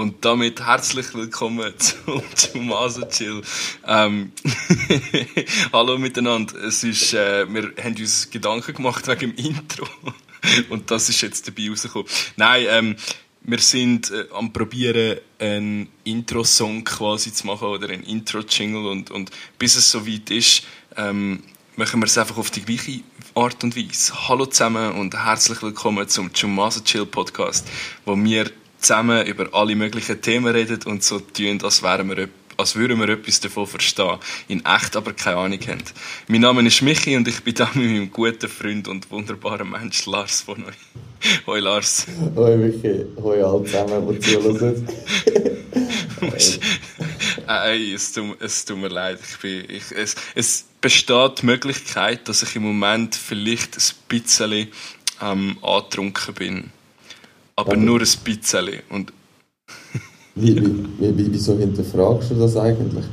Und damit herzlich willkommen zum, zum Chill. Ähm, Hallo miteinander. Es ist, äh, wir haben uns Gedanken gemacht wegen dem Intro. Und das ist jetzt dabei rausgekommen. Nein, ähm, wir sind äh, am probieren, einen Intro-Song quasi zu machen oder einen Intro-Jingle und, und bis es soweit ist, ähm, machen wir es einfach auf die gleiche Art und Weise. Hallo zusammen und herzlich willkommen zum Chumasa Chill Podcast, wo wir zusammen über alle möglichen Themen reden und so tun, als, wären wir, als würden wir etwas davon verstehen, in echt aber keine Ahnung haben. Mein Name ist Michi und ich bin da mit meinem guten Freund und wunderbaren Mensch Lars von euch. Hoi Lars. Hoi Michi, hoi alle zusammen, die zuhören. Ey, es tut, es tut mir leid. Ich bin, ich, es, es besteht die Möglichkeit, dass ich im Moment vielleicht ein bisschen ähm, angetrunken bin. Aber, Aber nur ein bisschen. Und wie, wie, wie, wieso hinterfragst du das eigentlich?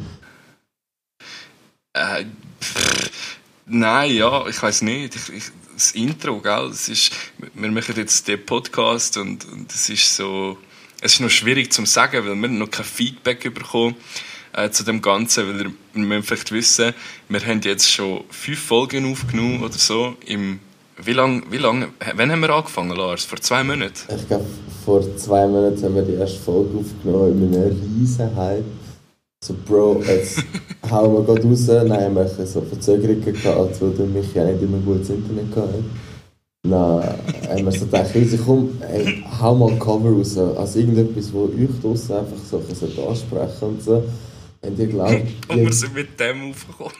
Äh, pff, nein, ja, ich weiß nicht. Ich, ich, das Intro, gell? Es ist, wir machen jetzt den Podcast und, und es ist so, es ist noch schwierig zu sagen, weil wir noch kein Feedback bekommen äh, zu dem Ganzen, weil wir müssen vielleicht wissen, wir haben jetzt schon fünf Folgen aufgenommen oder so im wie lange, wie lang, wann haben wir angefangen, Lars? Vor zwei Monaten? Ich glaube, vor zwei Monaten haben wir die erste Folge aufgenommen in einem riesen Hype. So, Bro, jetzt hauen wir gerade raus. Nein, wir haben so Verzögerungen gehabt, weil du mich ja nicht immer gutes Internet gehabt Dann haben wir so gedacht, easy, komm, ey, hau mal Cover raus. Also irgendetwas, wo euch draussen einfach so ansprechen und so. Und ich glaube... Und wir sind mit dem aufgekommen.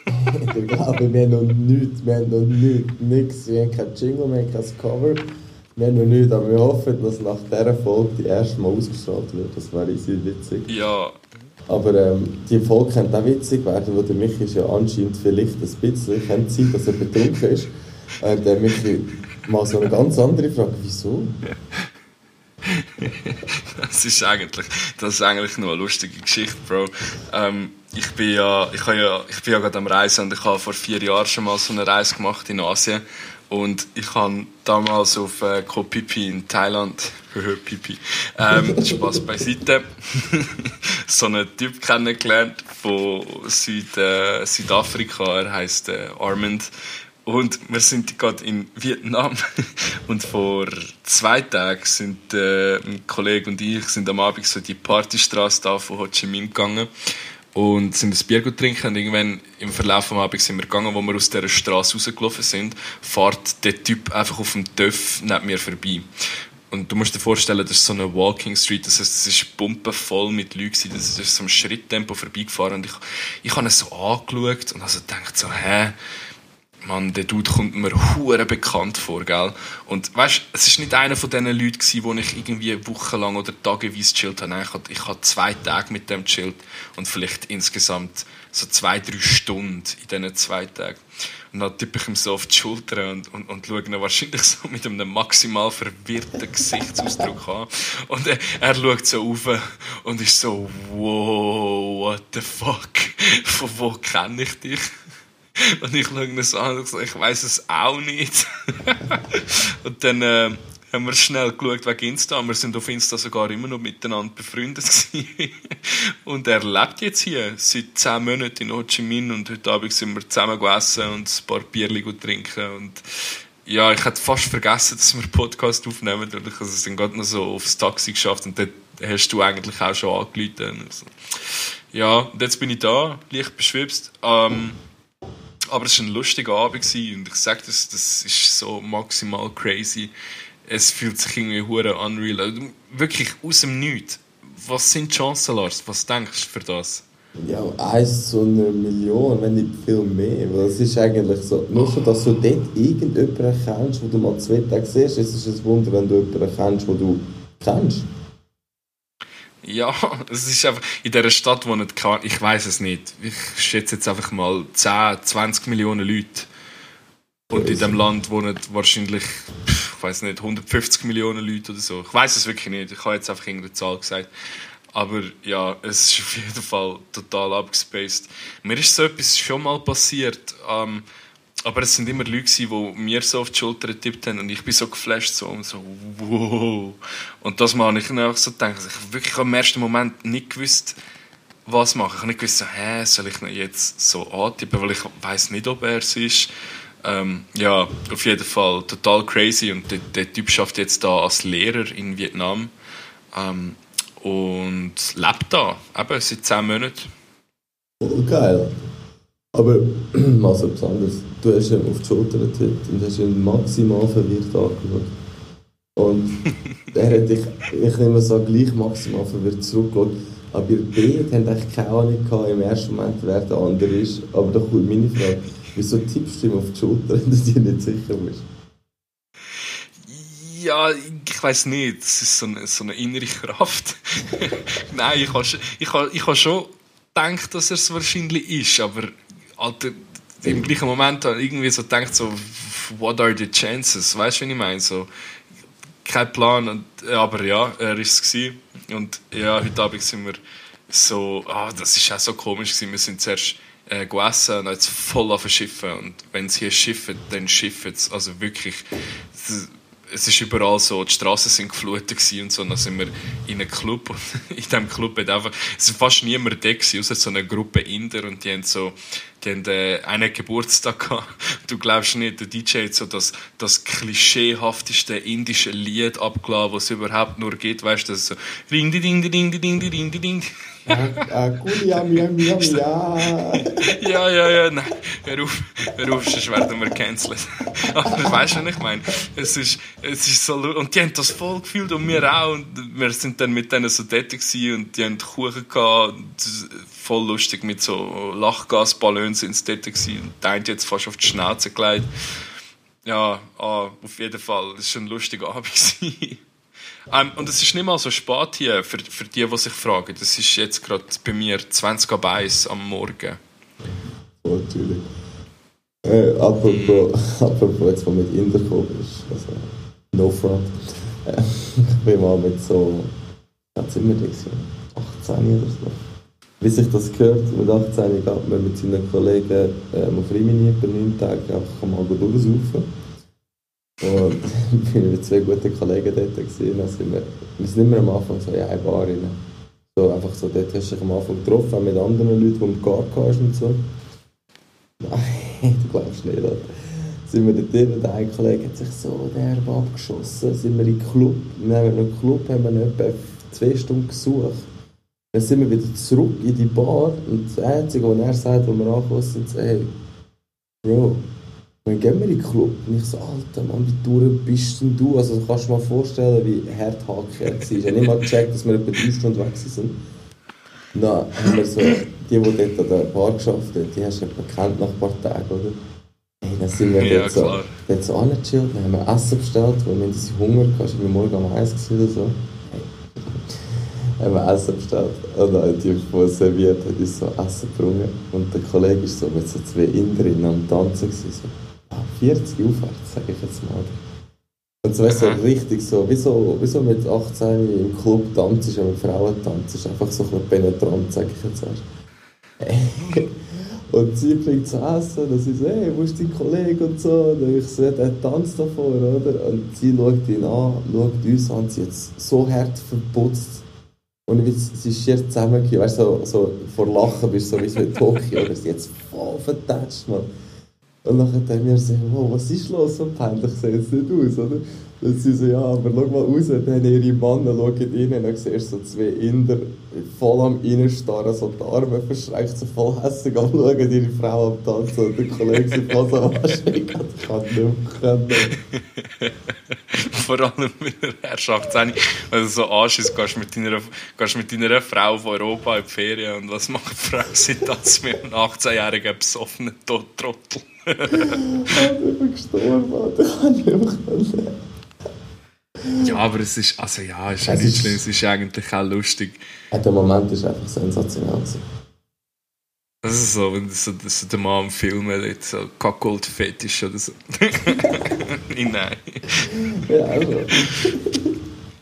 ich glaube, wir haben noch nichts, wir haben noch nichts, nichts. Wir haben kein Jingle, wir haben kein Cover. Wir haben noch nichts, aber wir hoffen, dass nach dieser Folge die erste Mal ausgestrahlt wird. Das wäre sehr witzig. Ja. Aber ähm, die Folge könnte auch witzig werden, weil der Michi ist ja anscheinend vielleicht ein bisschen, könnte sein, dass er betrunken ist. Und der Michi mal so eine ganz andere Frage, wieso? das ist eigentlich, das ist eigentlich nur eine lustige Geschichte, Bro. Ähm, ich bin ja, ich ja, ich bin ja gerade am Reisen und ich habe vor vier Jahren schon mal so eine Reise gemacht in Asien. Und ich habe damals auf äh, Koh Pipi in Thailand, Pipi, ähm, Spaß beiseite, so einen Typ kennengelernt von Süd, äh, Südafrika, er heißt äh, Armand und wir sind gerade in Vietnam. Und vor zwei Tagen sind äh, ein Kollege und ich sind am Abend so die Partystraße da von Ho Chi Minh gegangen und sind ein Bier trinken. Und irgendwann im Verlauf des Abends sind wir gegangen, wo wir aus dieser Straße rausgelaufen sind, fährt der Typ einfach auf dem Töff neben mir vorbei. Und du musst dir vorstellen, das ist so eine Walking Street, das heißt, es ist pumpenvoll mit Leuten, das ist so ein Schritttempo vorbeigefahren. Und ich, ich habe ihn so angeschaut und also gedacht so, hä, Mann, der Dude kommt mir hure bekannt vor, gell? Und weißt, es ist nicht einer von diesen Leuten gewesen, wo ich irgendwie wochenlang oder tageweise chillt habe. Nein, ich hatte, ich hatte zwei Tage mit dem chillt und vielleicht insgesamt so zwei, drei Stunden in diesen zwei Tagen. Und dann tippe ich ihm so auf die Schulter und, und, und schaue ihn wahrscheinlich so mit einem maximal verwirrten Gesichtsausdruck an. Und er, er schaut so auf und ist so, wow, what the fuck? Von wo kenne ich dich? Und ich schaue so an und sage, ich weiß es auch nicht. und dann äh, haben wir schnell geschaut wegen Insta. Wir sind auf Insta sogar immer noch miteinander befreundet Und er lebt jetzt hier seit zehn Monaten in Ho Chi Minh und heute Abend sind wir zusammen gegessen und ein paar Bierchen trinken und ja, ich hatte fast vergessen, dass wir einen Podcast aufnehmen, weil ich also sind gerade noch so aufs Taxi geschafft und dort hast du eigentlich auch schon angerufen. Also, ja, und jetzt bin ich da, leicht beschwipst. Ähm, aber es war ein lustiger Abend und ich sage das, das ist so maximal crazy. Es fühlt sich irgendwie hure unreal. Also, wirklich aus dem Nichts. Was sind die Chancen, Lars? Was denkst du für das? Ja, eins zu einer Million, wenn nicht viel mehr. Weil es ist eigentlich so, nur schon, dass du dort irgendjemanden kennst, wo du mal zwei Tage siehst, es ist ein Wunder, wenn du jemanden kennst, wo du kennst. Ja, es ist einfach in dieser Stadt, wo nicht kann, ich weiß es nicht. Ich schätze jetzt einfach mal 10, 20 Millionen Leute. Und in dem Land wohnen wahrscheinlich, ich weiß nicht, 150 Millionen Leute oder so. Ich weiß es wirklich nicht. Ich habe jetzt einfach irgendeine Zahl gesagt. Aber ja, es ist auf jeden Fall total abgespaced. Mir ist so etwas schon mal passiert. Ähm, aber es sind immer Leute, die mir so auf die Schulter getippt haben und ich bin so geflasht so und so, wow. Und das mal ich dann auch so also ich wirklich im ersten Moment nicht gewusst, was machen. Ich habe nicht gewusst, so, hä, soll ich ihn jetzt so antippen, weil ich weiß nicht, ob er es ist. Ähm, ja, auf jeden Fall total crazy und der, der Typ schafft jetzt da als Lehrer in Vietnam ähm, und lebt da, eben seit 10 Monaten. Geil. Aber mal so etwas anderes. Du hast ihm auf die Schulter getippt und hast ihn maximal verwirrt angeschaut. Und er hat dich, ich nehme so gleich maximal verwirrt zurückgeschaut. Aber ihr beide habt eigentlich keine Ahnung gehabt, im ersten Moment, wer der andere ist. Aber da kommt meine Frage, wieso tippst du ihm auf die Schulter, wenn du dir nicht sicher bist? Ja, ich weiß nicht. Das ist so eine, so eine innere Kraft. Nein, ich habe ich ich schon gedacht, dass er es wahrscheinlich ist, aber Alter, im gleichen Moment irgendwie so gedacht, so, what are the chances? Weißt du, wie ich meine? So, kein Plan, und, aber ja, er war es. Und ja, heute Abend sind wir so, ah, das ist auch so komisch gewesen. Wir sind zuerst äh, gegessen und jetzt voll auf Schiffen. Und wenn sie hier schiffen, dann schiffen sie. Also wirklich, es ist überall so, die Straßen sind geflutet und so, dann sind wir in einem Club und in diesem Club hat einfach, es war fast niemand da gewesen, außer so eine Gruppe Inder und die haben so, die haben äh, einen Geburtstag gehabt. Du glaubst nicht, der DJ hat so das, das klischeehafteste indische Lied abgeladen, was es überhaupt nur gibt, weißt du, das so, ding, ding, ding, ding, ding, ding, ding, ding. Ja, ja, ja, ja, nein, hör auf, hör auf, sonst werden wir cancelled. Aber weißt du, was ich meine? Es ist, es ist so, und die haben das voll gefühlt und wir auch. Und wir sind dann mit denen so tätig und die haben Kuchen gehabt. voll lustig mit so Lachgasballons sind sie gewesen. Und der hat jetzt fast auf die Schnauze gelegt. Ja, ah, auf jeden Fall. Es war ein lustiger Abend. Ähm, und es ist nicht mal so spät hier, für, für die, die sich fragen. Das ist jetzt gerade bei mir 20 ab 1 am Morgen. Oh, natürlich. Äh, apropos, mm. apropos, jetzt, wo mit Inder gekommen ist, also, no front. Äh, ich bin mal mit so, was sind wir da 18 oder so. Wie sich das gehört, mit 18 geht man mit seinen Kollegen ähm, auf Rimini etwa 9 Tage einfach mal durchsaufen. Und ich bin mit zwei guten Kollegen dort. Gewesen. Dann wir, wir sind immer am Anfang so in eine Bar rein. So, einfach so, dort hast du dich am Anfang getroffen, auch mit anderen Leuten, die du gar hast und so. Nein, du glaubst nicht, oder? Sind wir dort drin, der eine Kollege hat sich so derb abgeschossen. Sind wir im Club, wir haben einen Club, haben wir etwa zwei Stunden gesucht. Dann sind wir wieder zurück in die Bar und das Einzige, was er sagt, als wir angekommen sind, ist, hey, Bro, dann gehen wir in den Club und ich so, Alter, Mann, wie durch bist denn du? Also kannst du dir mal vorstellen, wie hart er war. Ich habe nicht mal gecheckt, dass wir etwa drei Stunden weg sind. dann haben wir so, die, die dort an der Bar geschafft haben, die hast du etwa gekannt nach ein paar Tagen, oder? Hey, dann sind wir ja, dort, so, dort so angechillt, dann haben wir Essen bestellt, weil wir haben Hunger ich war morgen am Eis oder so. Hey. haben wir Essen bestellt. Und dann Typ, der serviert hat, ist so Essen gebrungen. Und der Kollege war so mit so zwei Inderinnen am Tanzen. Gewesen, so. 40 aufwärts, sage ich jetzt mal. Und so, weißt, so richtig so, wie so, wie so mit 18 im Club tanzt, wenn mit Frauen tanzt, einfach so ein penetrant, sage ich jetzt erst. und sie bringt zu essen, und sie so, hey, wo ist dein Kollege und so, und ich so, der tanzt davor, oder? Und sie schaut ihn an, schaut uns an, sie jetzt so hart verputzt. Und sie ist schier zusammengekommen, weißt du, so, so vor Lachen bist du so wie so in Tokio, oder sie jetzt voll vertatscht, man. Und dann haben wir so, wow, was ist los? So peinlich sieht es nicht aus, oder? Dann sie so, ja, aber schau mal raus, dann haben ihre Männer, schauen rein und dann siehst du so zwei Inder voll am Reinstarren, so die Arme verschränkt, so voll hässlich am schauen, ihre Frau am Tanzen und der Kollege sind voll so, was ich kann nicht mehr können. Vor allem mit der Herrschaft, wenn du so anschießt, gehst mit deiner, gehst mit deiner Frau von Europa in die Ferien und was macht die Frau seit das mit einem 18-jährigen besoffenen Trottel? ich bin gestorben. Ich kann nicht mehr Ja, aber es ist, also ja, es ist es nicht schlimm, es ist eigentlich auch lustig. der Moment ist einfach sensationell. Das ist so, wenn so, so der Mann im Film hat, so Kackgold-Fetisch oder so. Nein. Ja, also.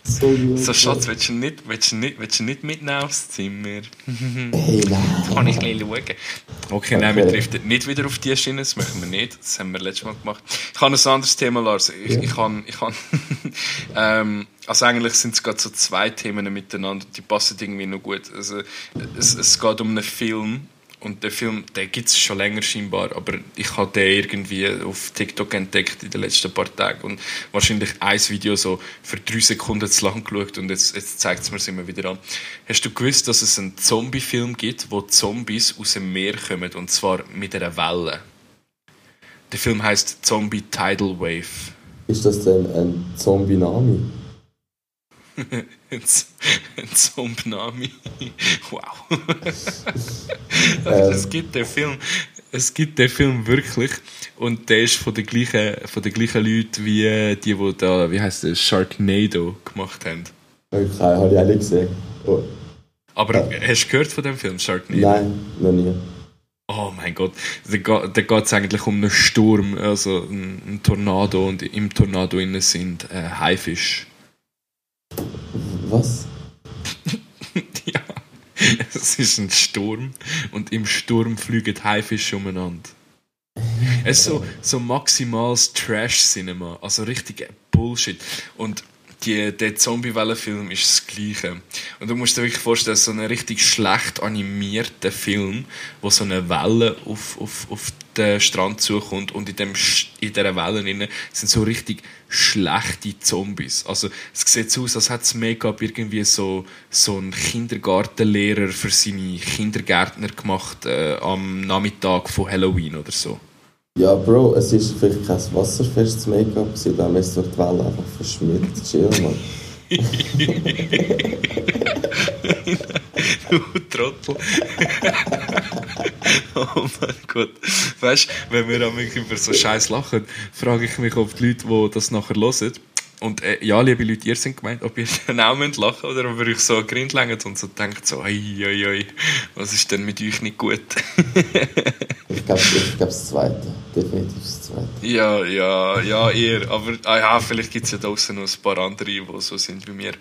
So, gut, so Schatz, willst du, nicht, willst, du nicht, willst du nicht mitnehmen aufs Zimmer? hey, nein. Kann ich bisschen schauen. Okay, nein, wir driften nicht wieder auf die Schiene, das machen wir nicht. Das haben wir letztes Mal gemacht. Ich habe ein anderes Thema, Lars. Ich, ja. ich kann, ich kann ähm, also eigentlich sind es gerade so zwei Themen miteinander, die passen irgendwie noch gut. Also, es, es geht um einen Film, und der Film, der gibt es schon länger scheinbar, aber ich habe den irgendwie auf TikTok entdeckt in den letzten paar Tagen und wahrscheinlich ein Video so für drei Sekunden zu lang geschaut und jetzt, jetzt zeigt es mir immer wieder an. Hast du gewusst, dass es einen Zombie-Film gibt, wo Zombies aus dem Meer kommen und zwar mit einer Welle? Der Film heißt Zombie Tidal Wave. Ist das denn ein Zombie-Nami? Ein Zombnami. Wow. ähm. Es gibt den Film, es gibt den Film wirklich und der ist von den gleichen, von den gleichen Leuten wie die, die da, wie heißt das, Sharknado gemacht haben. Okay, habe ich auch nicht gesehen. Oh. Aber ja. hast du gehört von dem Film, Sharknado? Nein, noch nie. Oh mein Gott, da geht es eigentlich um einen Sturm, also einen Tornado und im Tornado innen sind äh, Haifisch. Was? ja, es ist ein Sturm und im Sturm fliegen Haifische umeinander. Es ist so, so maximales Trash-Cinema, also richtig Bullshit. Und die, der Zombie-Wellen-Film ist das Gleiche. Und du musst dir wirklich vorstellen, so einen richtig schlecht animierten Film, wo so eine Welle auf, auf, auf den Strand zukommt und in, dem, in dieser Welle sind so richtig schlechte Zombies. Also es sieht so aus, als hätte das Make-up irgendwie so, so ein Kindergartenlehrer für seine Kindergärtner gemacht äh, am Nachmittag von Halloween oder so. Ja, Bro, es ist vielleicht kein wasserfestes Make-up, wir es durch die Welle einfach verschmiert. Chill, Mann. du Trottel. oh mein Gott. Weißt du, wenn wir über so Scheiß lachen, frage ich mich, ob die Leute, die das nachher hören, und äh, ja, liebe Leute, ihr seid gemeint, ob ihr dann auch lachen müsst oder ob ihr euch so Grind längt und so denkt, so, ei, ei, ei, was ist denn mit euch nicht gut? ich glaube, ich glaub, das Zweite. Definitiv das Zweite. Ja, ja, ja, ihr. Aber ah, ja, vielleicht gibt es ja draußen noch ein paar andere, die so sind wie mir.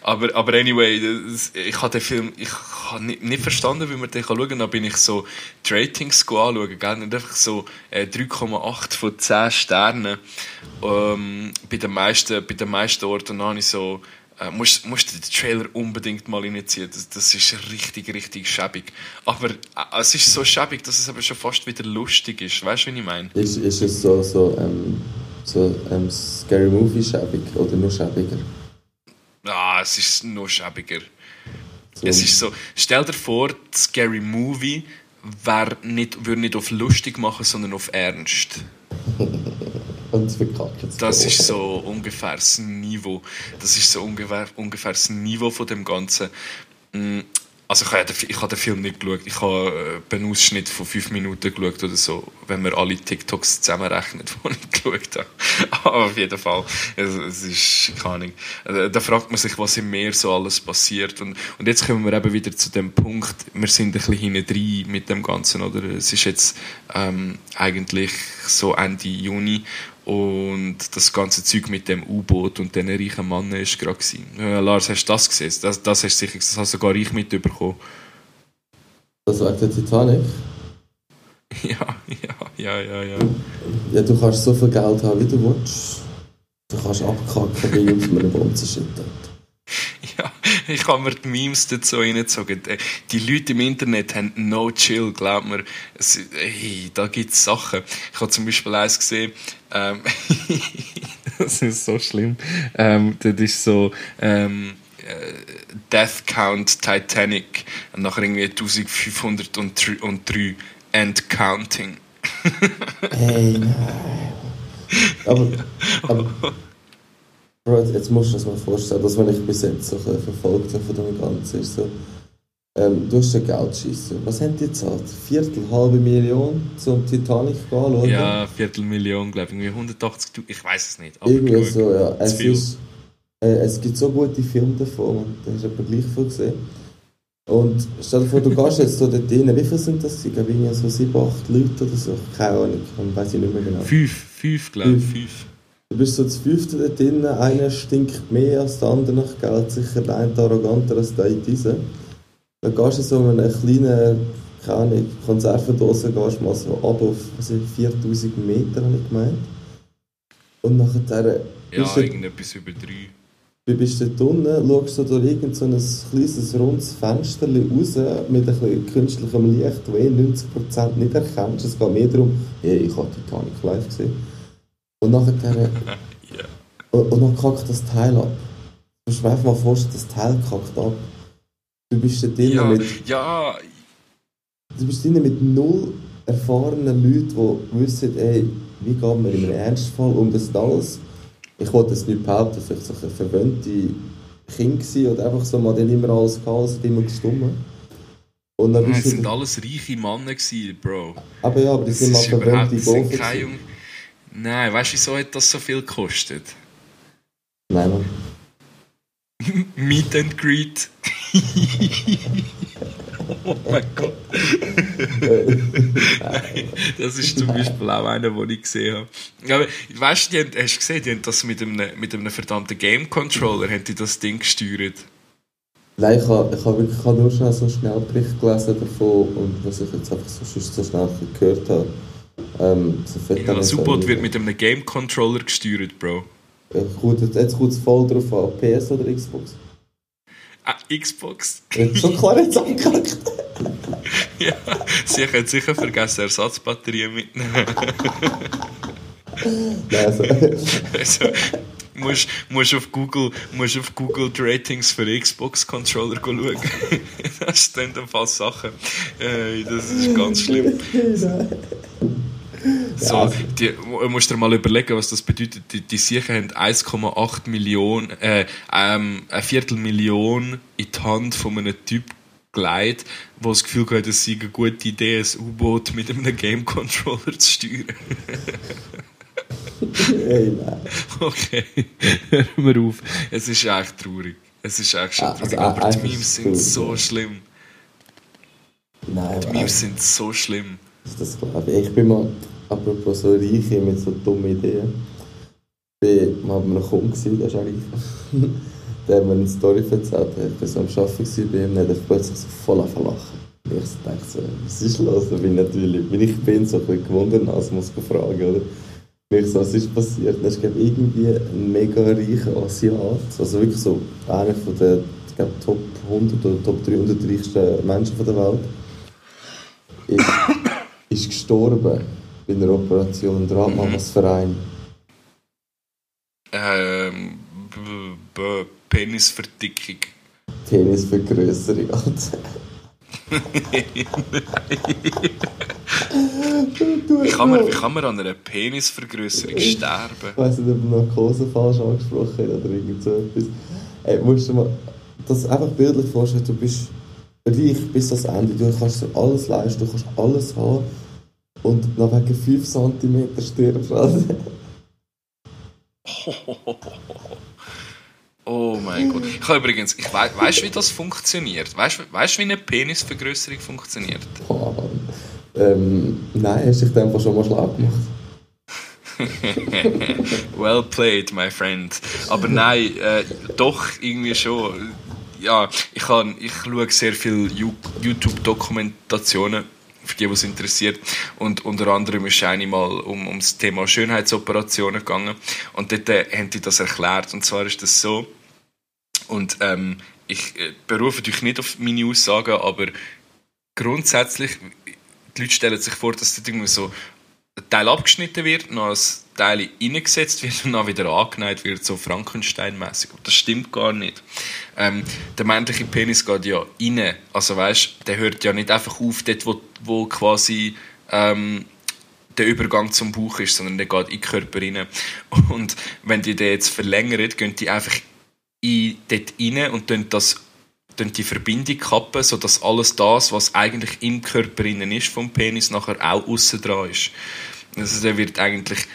Aber, aber anyway, das, ich habe den Film ich habe nicht, nicht verstanden, wie man den schauen kann. Da bin ich so die Ratings anschauen, gell? Nicht einfach so äh, 3,8 von 10 Sternen. Ähm, bei den meisten, bei den meisten Orten habe ich so äh, musst, musst den Trailer unbedingt mal reinziehen. Das, das ist richtig, richtig schäbig. Aber äh, es ist so schäbig, dass es aber schon fast wieder lustig ist. Weißt du, was ich meine? Ist, ist es so, so, ähm, so ähm, Scary Movie schäbig oder nur schäbiger? Ah, es ist noch schäbiger. So. Es ist so, stell dir vor, Scary Movie wär nicht, würde nicht auf lustig machen, sondern auf ernst. Das ist so ungefähr das Niveau. Das ist so ungefähr, ungefähr das Niveau von dem Ganzen. Also ich habe, den, ich den Film nicht geschaut. Ich habe äh, einen Ausschnitt von fünf Minuten geschaut oder so, wenn man alle TikToks zusammenrechnet, die ich geschaut habe. Aber auf jeden Fall, es, es ist, keine Ahnung. Äh, da fragt man sich, was im Meer so alles passiert. Und, und jetzt kommen wir eben wieder zu dem Punkt, wir sind ein bisschen hinten mit dem Ganzen, oder? Es ist jetzt ähm, eigentlich so Ende Juni und das ganze Zeug mit dem U-Boot und den reichen Mann ist gerade Ja, Lars, hast du das gesehen? Das, das hast sicher, das hast sogar ich mitbekommen. Das war der Titanic? Ja, ja, ja, ja, ja. Ja, du kannst so viel Geld haben, wie du willst. Du kannst abkacken, wie mit einem Bomben zerschüttet. Ja, ich habe mir die Memes dazu reingezogen. Die Leute im Internet haben no chill, glaub mir. Es, hey, da gibt es Sachen. Ich habe zum Beispiel eins gesehen, ähm, das ist so schlimm. Ähm, das ist so, ähm, äh, Death Count Titanic und nachher irgendwie 1503 and counting. hey, nein. Aber, aber Bro, jetzt musst du dir das mal vorstellen, dass wenn ich bis jetzt so verfolgt habe von dem Ganzen, ist so, ähm, du hast ein Geldschießen. Was haben die gezahlt? Viertel, halbe Million zum Titanic anschauen? Ja, Viertelmillion, glaube ich. 180 ich weiß es nicht. Irgendwie so, ja. Es, ist, äh, es gibt so gute Filme davon und da hast du etwa gleich viel gesehen. Und stell dir vor, du gehst jetzt so dort rein. Wie viele sind das? Ich glaube, so sieben, acht Leute oder so. Keine Ahnung, weiß ich nicht mehr genau. Fünf, fünf, glaube ich, fünf. Du bist so das fünfte da drin, einer stinkt mehr als der andere nach Geld, sicher der eine arroganter als der diese. Dann gehst du so in einen kleinen, keine Ahnung, Konservendose gehst mal so ab auf was ich, 4000 Meter, habe ich gemeint. Und nachher ja, irgendetwas über drei. Du bist dort unten, schaust du durch irgend so ein kleines rundes Fenster raus mit ein bisschen künstlichem Licht, das eh 90% nicht erkennst. Es geht mehr darum, hey, ich habe Titanic live gesehen. Und nachher... yeah. und, und dann kackt das Teil ab. Du musst mir einfach mal vorstellen, das Teil kackt ab. Du bist dort ja, mit... Ja, Du bist drin mit null erfahrenen Leuten, die wissen, ey, wie geht man in einem Ernstfall um das alles. Ich wollte das nicht behaupten, vielleicht so ein verwöhnte Kind oder einfach so, man hat immer alles gehabt, es immer gestummen. Und dann es sind alles reiche Männer gewesen, Bro. Aber ja, aber die sind mal verwöhnte Golfer. Nein, weißt du, wieso hat das so viel gekostet? Nein. Meet and Greet. oh mein Gott. das ist zum Beispiel auch einer, den ich gesehen habe. Aber weißt du, hast du gesehen, die haben das mit einem, mit einem verdammten Game Controller haben die das Ding gesteuert. Nein, ich habe, ich habe wirklich ich habe nur schnell so einen Schnellbericht gelesen davon und was ich jetzt einfach so, so schnell gehört habe. Ähm, so ja, das U-Boot wird mit einem Game Controller gesteuert, Bro. Ja, jetzt kommt es voll drauf an, PS oder Xbox? Ah, Xbox. so klar jetzt angekackt. ja, sie haben sicher vergessen, Ersatzbatterien mitnehmen. also. also musst, musst, auf Google, musst auf Google die Ratings für Xbox-Controller schauen. das sind dann fast Sachen. Äh, das ist ganz schlimm. So, die, musst dir mal überlegen, was das bedeutet. Die, die Siechen haben 1,8 Millionen, äh, ähm, eine Viertelmillion in die Hand von einem Typ gelegt, der das Gefühl hat, es sei eine gute Idee, ein U-Boot mit einem Game-Controller zu steuern. Hey, nein. Okay, hören wir auf. Es ist echt traurig. Es ist echt schon traurig. Also, Aber die Memes sind so schlimm. Nein, die Memes sind so schlimm. Das glaube ich. Ich bin mal apropos so Reiche mit so dummen Ideen. Ich war mal bei einem Kunden, der ist reich. der hat mir eine Story erzählt. Ich war so am Arbeiten bei ihm, und er plötzlich so voll lachen. Und ich dachte so, was ist los? Ich bin natürlich, wenn ich bin, so ein bisschen gewundert, also muss ich fragen, oder? Und ich so, was ist passiert? Es gab irgendwie einen mega reichen Asiat, also wirklich so einer von den ich glaube, Top 100 oder Top 300 reichsten Menschen der Welt. Ist, ist gestorben bei einer Operation. Rat mal, mhm. was für ein? Ähm, Penisverdickung. Penisvergrößerung, Alter. wie, kann man, wie kann man an einer Penisvergrößerung sterben? Ich weiß nicht, ob du Narkose falsch angesprochen hast oder irgend so etwas. Ey, musst du mal das einfach bildlich vorstellen, du bist reich bis ans Ende, du kannst dir alles leisten, du kannst alles haben und noch wegen 5 cm stirbst du. Oh mein Gott. Ich habe übrigens, ich we weißt wie das funktioniert? Weißt du, wie eine Penisvergrößerung funktioniert? Ähm, nein, hast du dich einfach schon mal schlau gemacht? well played, my friend. Aber nein, äh, doch irgendwie schon. Ja, ich, kann, ich schaue sehr viele YouTube-Dokumentationen für die, was interessiert. Und unter anderem ist eine mal um, um das Thema Schönheitsoperationen gegangen. Und dort äh, haben die das erklärt. Und zwar ist das so, und ähm, ich äh, berufe dich nicht auf meine Aussagen, aber grundsätzlich, die Leute stellen sich vor, dass dort irgendwie so ein Teil abgeschnitten wird, noch ein Teil reingesetzt wird und dann wieder angenäht wird, so Frankenstein-mäßig. Aber das stimmt gar nicht. Ähm, der männliche Penis geht ja rein. Also weißt, der hört ja nicht einfach auf, dort, wo, wo quasi ähm, der Übergang zum Bauch ist, sondern der geht in den Körper rein. Und wenn die den jetzt verlängern, gehen die einfach in, dort rein und das die Verbindung kappen, sodass alles das, was eigentlich im Körper innen ist vom Penis, nachher auch außen dran ist. Also der wird eigentlich,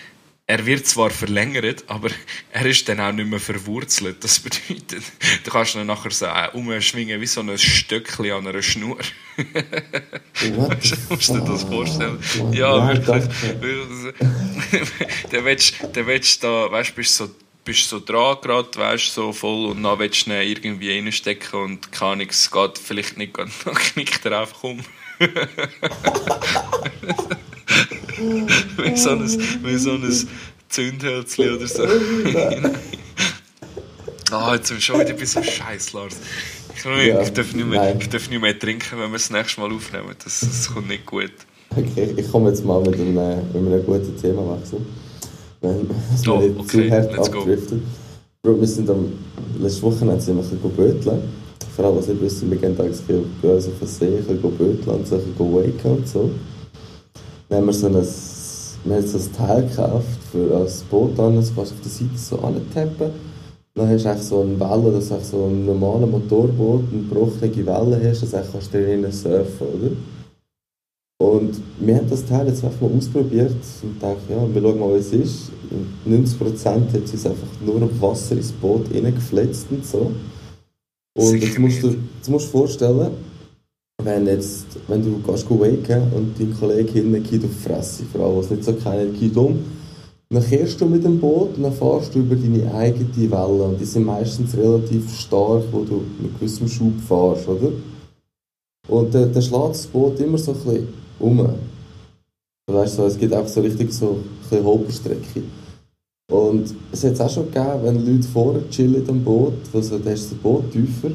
er wird zwar verlängert, aber er ist dann auch nicht mehr verwurzelt. Das bedeutet, du kannst ihn nachher so umschwingen wie so ein Stöckchen an einer Schnur. Musst du dir das vorstellen? Ja, wirklich. dann willst du da, weißt du, bist so bist so dran gerade, weißt so voll und dann willst du ihn irgendwie reinstecken und Ahnung, es geht vielleicht nicht, dann knickt er einfach um. wie so ein, wie so ein Zündhölzchen oder so. Ah, oh, jetzt sind wir schon wieder bei so Scheiß, Lars. Ich, ja, ich, darf nicht mehr, ich darf nicht mehr trinken, wenn wir das nächste Mal aufnehmen. Das, das kommt nicht gut. Okay, ich komme jetzt mal mit einem, mit einem guten Thema wechseln. Wenn es oh, nicht okay, zu hart abdriftet. Bro, wir sind am letzten Wochenende sind wir ein bisschen böteln. Vor allem, was ich wüsste, wir gehen tags auf den See, ein bisschen böteln und so ein bisschen waken und so. Dann haben wir so ein, wir haben so ein Teil gekauft für ein Boot an, das kannst du auf der Seite so antappen. Dann hast du eigentlich so eine Welle, dass du so ein normales Motorboot, eine gebrochene Welle hast, dass du kannst du drinnen surfen, oder? Und wir haben das Teil jetzt einfach mal ausprobiert und dachten, ja, wir schauen mal, wie es ist. Und 90% hat es einfach nur Wasser ins Boot reingefletzt und so. Und jetzt musst, du, jetzt musst du dir vorstellen, wenn, jetzt, wenn du gehst waken und dein Kollege hinten geht auf die Fresse, vor allem, was nicht so kennen, geht um, dann kehrst du mit dem Boot und dann fährst du über deine eigene Welle. Und die sind meistens relativ stark, wo du mit gewissem Schub fährst, oder? Und dann, dann schlägt das Boot immer so ein bisschen um. Weißt du, es gibt auch so richtig so ein Hopperstrecke. Und es hat es auch schon gegeben, wenn Leute vorne chillen am Boot, also dann ist das Boot tiefer,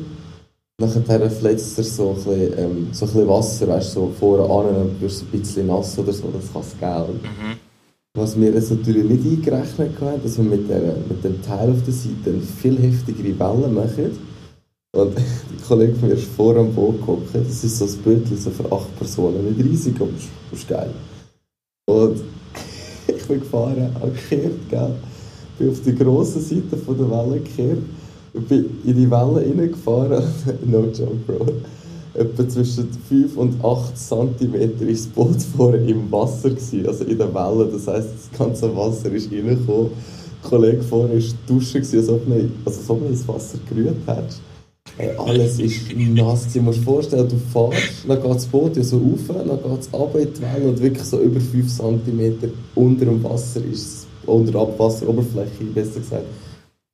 nachher fletzt er so ein bisschen, ähm, so ein bisschen Wasser, weißt du, so vorne an und wirst ein bisschen nass oder so, das kann es geben. Mhm. Was wir jetzt natürlich nicht eingerechnet haben, dass wir mit, der, mit dem Teil auf der Seite eine viel heftigere Welle machen und der Kollege von mir ist vor am Boot gekommen. Das ist so ein Bötchen so für acht Personen. Nicht riesig, aber ist geil. Und ich bin gefahren, angekehrt, gell. Bin auf die grosse Seite von der Welle gekehrt. Und bin in die Welle reingefahren. no joke, Bro. Etwa zwischen 5 und 8 cm ist das Boot vorher im Wasser. Gewesen, also in der Welle. Das heisst, das ganze Wasser ist reingekommen. Der Kollege vorher war duschen, als ob du also, ins Wasser gerührt hättest. Hey, alles ist nass. Du musst dir vorstellen, du fährst, dann geht das Boot ja so rauf, dann geht es runter in die Welle und wirklich so über 5 cm unter dem Wasser ist unter der Abwasseroberfläche, besser gesagt,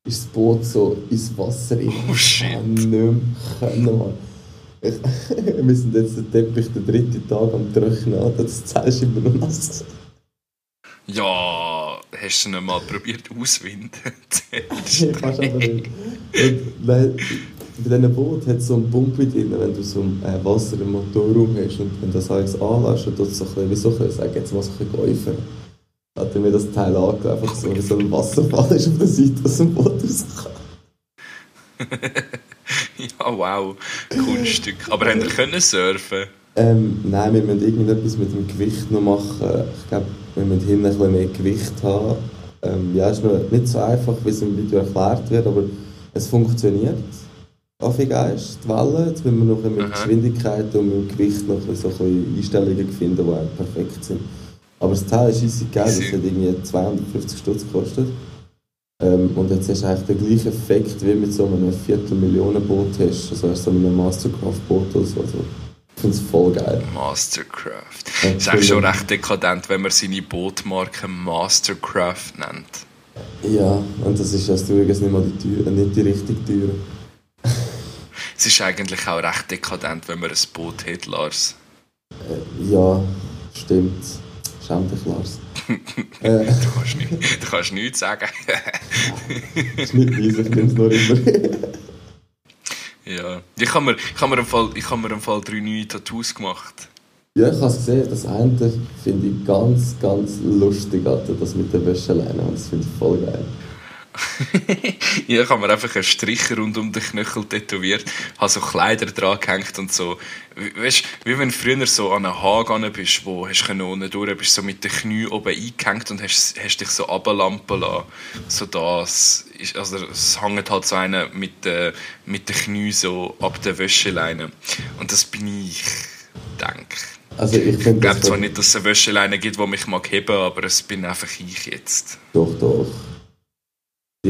ist das Boot so ins Wasser in Oh shit. nicht mehr können, Mann. Ich, wir sind jetzt den Teppich den dritten Tag am Trocknen, das ist immer noch nass. Ja, hast du nicht mal probiert auswinden? ich kann aber nicht. Und, bei diesem Boot hat es so einen Pumpe drin, wenn du so äh, Wasser im Motorraum hast und wenn das alles anlässt, dann tut es so ein bisschen, wie so sagen, jetzt mal so ein bisschen. Hat er mir das Teil angelegt, einfach so wie so ein Wasserfall ist auf der Seite aus dem Boot rausgekommen. ja, wow, Kunststück. Aber haben wir können surfen? Ähm, nein, wir müssen irgendetwas mit dem Gewicht noch machen. Ich glaube, wir müssen hinten ein bisschen mehr Gewicht haben. Ähm, ja, ist noch nicht so einfach, wie es im Video erklärt wird, aber es funktioniert. Affiger ist die Welle. Jetzt müssen wir noch mit. Geschwindigkeit und mit Gewicht noch so ein Einstellungen finden, die perfekt sind. Aber das Teil ist easy geil, das hat irgendwie 250 Stutz gekostet. Ähm, und jetzt hast du eigentlich den gleichen Effekt, wie mit so einem Viertelmillionen-Boot hast. Also so einem Mastercraft-Boot oder so. Also, ich finde es voll geil. Mastercraft. Das ist eigentlich schon recht dekadent, wenn man seine Bootmarke Mastercraft nennt. Ja, und das ist als übrigens nicht mal die, Tür, nicht die richtige Tür. Es ist eigentlich auch recht dekadent, wenn man ein Boot hat, Lars. Äh, ja, stimmt. Schäm dich, Lars. äh. du, kannst nicht, du kannst nichts sagen. das ist nicht weise, ich nehme es nur immer. ja. Ich habe mir, ich habe mir, im Fall, ich habe mir im Fall drei neue Tattoos gemacht. Ja, ich habe es gesehen. Das eine finde ich ganz, ganz lustig, Alter, das mit der Wäscheleine. Das finde ich voll geil. ja, ich habe mir einfach einen Strich rund um den Knöchel tätowiert, habe so Kleider dran gehängt und so. Weißt wie wenn du früher so an einen Hahn bist, wo hast du unten durch, bist so mit den Knien oben eingehängt und hast, hast dich so ablampen lassen. So das. Ist, also es hängt halt so einer mit, äh, mit den Knien so ab der Wäscheleine. Und das bin ich, denke also ich. Ich glaube zwar nicht, dass es eine Wäscheleine gibt, die mich mag heben, aber es bin einfach ich jetzt. Doch, doch.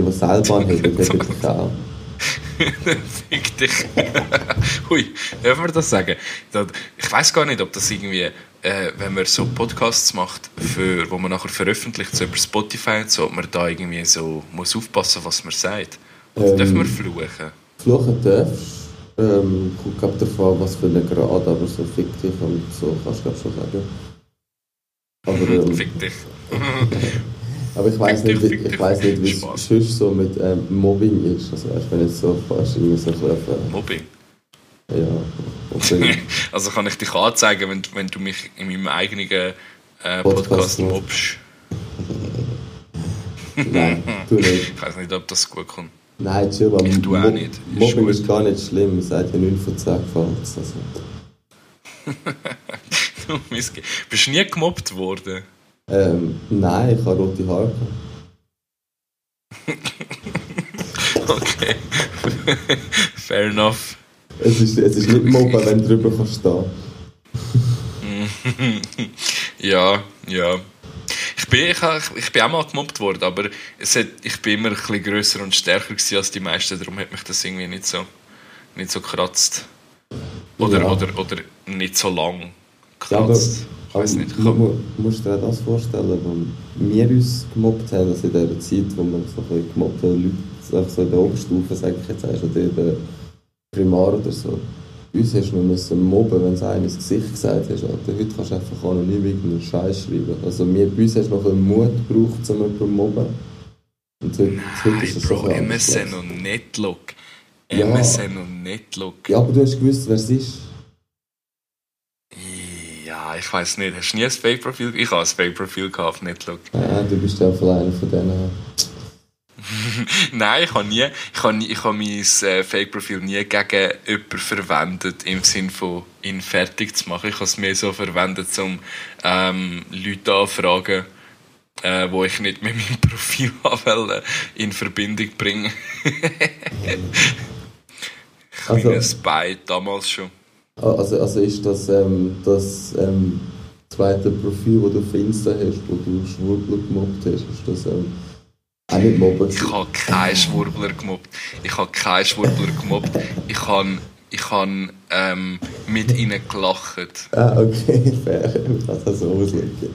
Die, Seilbahn haben, haben dich auch. Fick dich. Hui, dürfen wir das sagen? Ich weiß gar nicht, ob das irgendwie, äh, wenn man so Podcasts macht, für, wo man nachher veröffentlicht, so über Spotify und so, ob man da irgendwie so muss aufpassen, was man sagt. Oder ähm, dürfen wir fluchen? Fluchen darfst Ähm, guck ab davon, was für eine Grad, aber so fick dich und so kannst du glaub schon sagen. Aber, ähm, Fick dich. aber ich weiß nicht, ich weiß nicht, wie es sonst so mit ähm, Mobbing ist. Also weißt, wenn jetzt so fast irgendwie so ein Mobbing. ja, Mobbing. Also kann ich dich anzeigen, wenn, wenn du mich in meinem eigenen äh, Podcast Podcast mobst. Nein, tu nicht. Ich weiß nicht, ob das gut kommt. Nein, chill, aber Ich tue auch nicht. Ist Mobbing ist gar nicht schlimm. Sagt ja 9 von 10 gefällt also. Du Bist du nie gemobbt worden? Ähm, Nein, ich habe rote Haare. Okay. Fair enough. Es ist, es ist nicht Mobben, wenn du drüber kannst stehen. ja, ja. Ich bin, ich, ich bin auch mal gemobbt worden, aber es hat, ich bin immer ein bisschen grösser und stärker als die meisten, darum hat mich das irgendwie nicht so, nicht so gekratzt. Oder, Ja. oder, oder nicht so lang Ja, gekratzt. aber weiß nicht. Ich hab, mu, musst du dir das vorstellen, wo wir uns gemobbt haben, also in dieser Zeit, wo wir so ein gemobbt haben, Leute so in der Oberstufe, sage ich jetzt oder in der Primar oder so. Uns hast du noch müssen mobben, wenn du einem ins Gesicht gesagt hast. Alter, heute kannst du einfach anonym irgendeinen Scheiß schreiben. Also wir, bei uns hast du noch ein Mut gebraucht, um jemanden zu mobben. Und heute, heute ist es Bro, so MSN und Netlog. Ja. MSN und Netlog. Ja, aber du hast gewusst, wer es ist. Ich weiß nicht. Hast du nie ein Fake-Profil? Ich habe ein Fake-Profil gehabt auf Netlog. Ah, du bist ja voll einer von denen. Nein, ich habe nie, ich habe, nie, ich habe mein äh, Fake-Profil nie gegen jemanden verwendet, im Sinne von ihn fertig zu machen. Ich habe es mehr so verwendet, um ähm, Leute anfragen, äh, wo ich nicht mit meinem Profil wollte, in Verbindung bringen. ich Also- Spy damals schon. Ah, Also, also ist das ähm, das ähm, zweite Profil, das du auf Insta hast, wo du Schwurbler gemobbt hast, ist das ähm, auch nicht mobben? Ich habe keinen Schwurbler gemobbt. Ich habe keinen Schwurbler gemobbt. Ich habe ich habe ähm, mit ihnen gelacht. Ah, okay, fair. Ich kann das so auslegen.